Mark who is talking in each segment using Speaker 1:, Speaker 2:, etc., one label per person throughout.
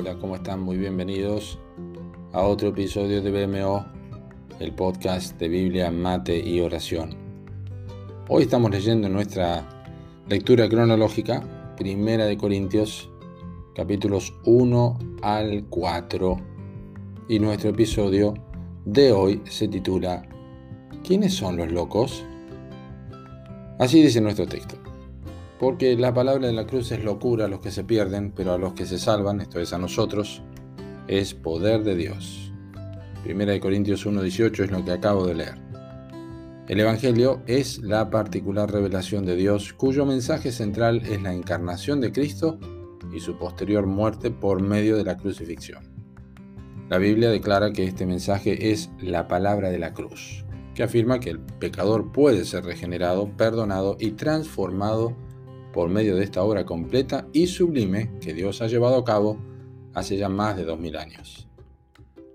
Speaker 1: Hola, ¿cómo están? Muy bienvenidos a otro episodio de BMO, el podcast de Biblia, Mate y Oración. Hoy estamos leyendo nuestra lectura cronológica, Primera de Corintios, capítulos 1 al 4, y nuestro episodio de hoy se titula ¿Quiénes son los locos? Así dice nuestro texto. Porque la palabra de la cruz es locura a los que se pierden, pero a los que se salvan, esto es a nosotros, es poder de Dios. Primera de Corintios 1.18 es lo que acabo de leer. El Evangelio es la particular revelación de Dios cuyo mensaje central es la encarnación de Cristo y su posterior muerte por medio de la crucifixión. La Biblia declara que este mensaje es la palabra de la cruz, que afirma que el pecador puede ser regenerado, perdonado y transformado por medio de esta obra completa y sublime que Dios ha llevado a cabo hace ya más de dos mil años.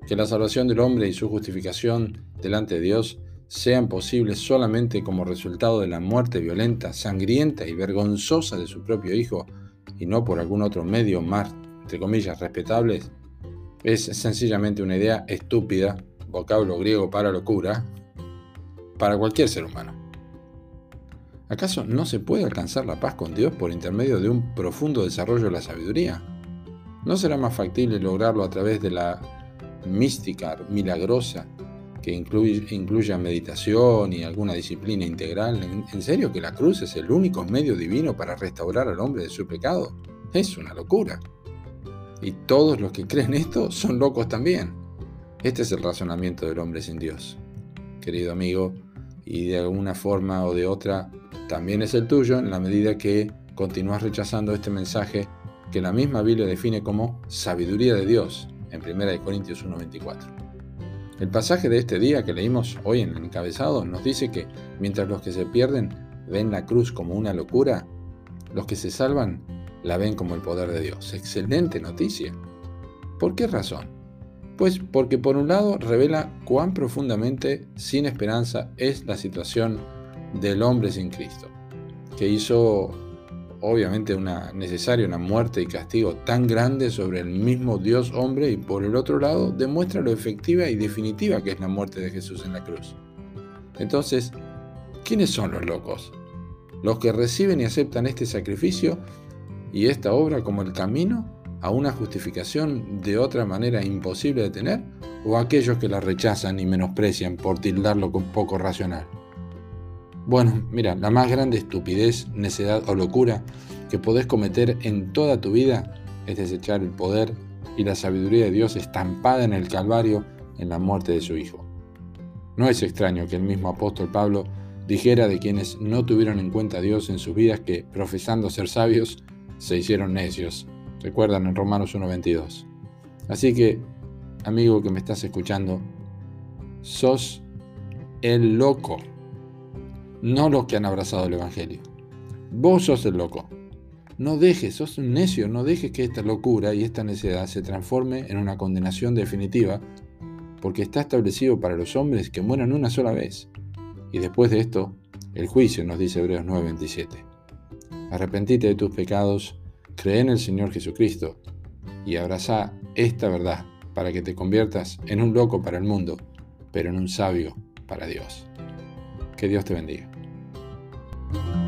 Speaker 1: Que la salvación del hombre y su justificación delante de Dios sean posibles solamente como resultado de la muerte violenta, sangrienta y vergonzosa de su propio Hijo, y no por algún otro medio más, entre comillas, respetables, es sencillamente una idea estúpida, vocablo griego para locura, para cualquier ser humano. ¿Acaso no se puede alcanzar la paz con Dios por intermedio de un profundo desarrollo de la sabiduría? ¿No será más factible lograrlo a través de la mística milagrosa que incluya meditación y alguna disciplina integral? ¿En serio que la cruz es el único medio divino para restaurar al hombre de su pecado? Es una locura. Y todos los que creen esto son locos también. Este es el razonamiento del hombre sin Dios. Querido amigo, y de alguna forma o de otra también es el tuyo en la medida que continúas rechazando este mensaje que la misma Biblia define como sabiduría de Dios en 1 Corintios 1.24. El pasaje de este día que leímos hoy en el encabezado nos dice que mientras los que se pierden ven la cruz como una locura, los que se salvan la ven como el poder de Dios. Excelente noticia. ¿Por qué razón? Pues porque por un lado revela cuán profundamente sin esperanza es la situación del hombre sin Cristo, que hizo obviamente una necesaria una muerte y castigo tan grande sobre el mismo Dios hombre y por el otro lado demuestra lo efectiva y definitiva que es la muerte de Jesús en la cruz. Entonces, ¿quiénes son los locos? Los que reciben y aceptan este sacrificio y esta obra como el camino a una justificación de otra manera imposible de tener, o aquellos que la rechazan y menosprecian por tildarlo con poco racional. Bueno, mira, la más grande estupidez, necedad o locura que podés cometer en toda tu vida es desechar el poder y la sabiduría de Dios estampada en el Calvario en la muerte de su Hijo. No es extraño que el mismo apóstol Pablo dijera de quienes no tuvieron en cuenta a Dios en sus vidas que, profesando ser sabios, se hicieron necios Recuerdan en Romanos 1.22. Así que, amigo que me estás escuchando, sos el loco, no los que han abrazado el Evangelio. Vos sos el loco. No dejes, sos un necio, no dejes que esta locura y esta necedad se transforme en una condenación definitiva, porque está establecido para los hombres que mueran una sola vez. Y después de esto, el juicio, nos dice Hebreos 9:27. Arrepentite de tus pecados Cree en el Señor Jesucristo y abraza esta verdad para que te conviertas en un loco para el mundo, pero en un sabio para Dios. Que Dios te bendiga. thank you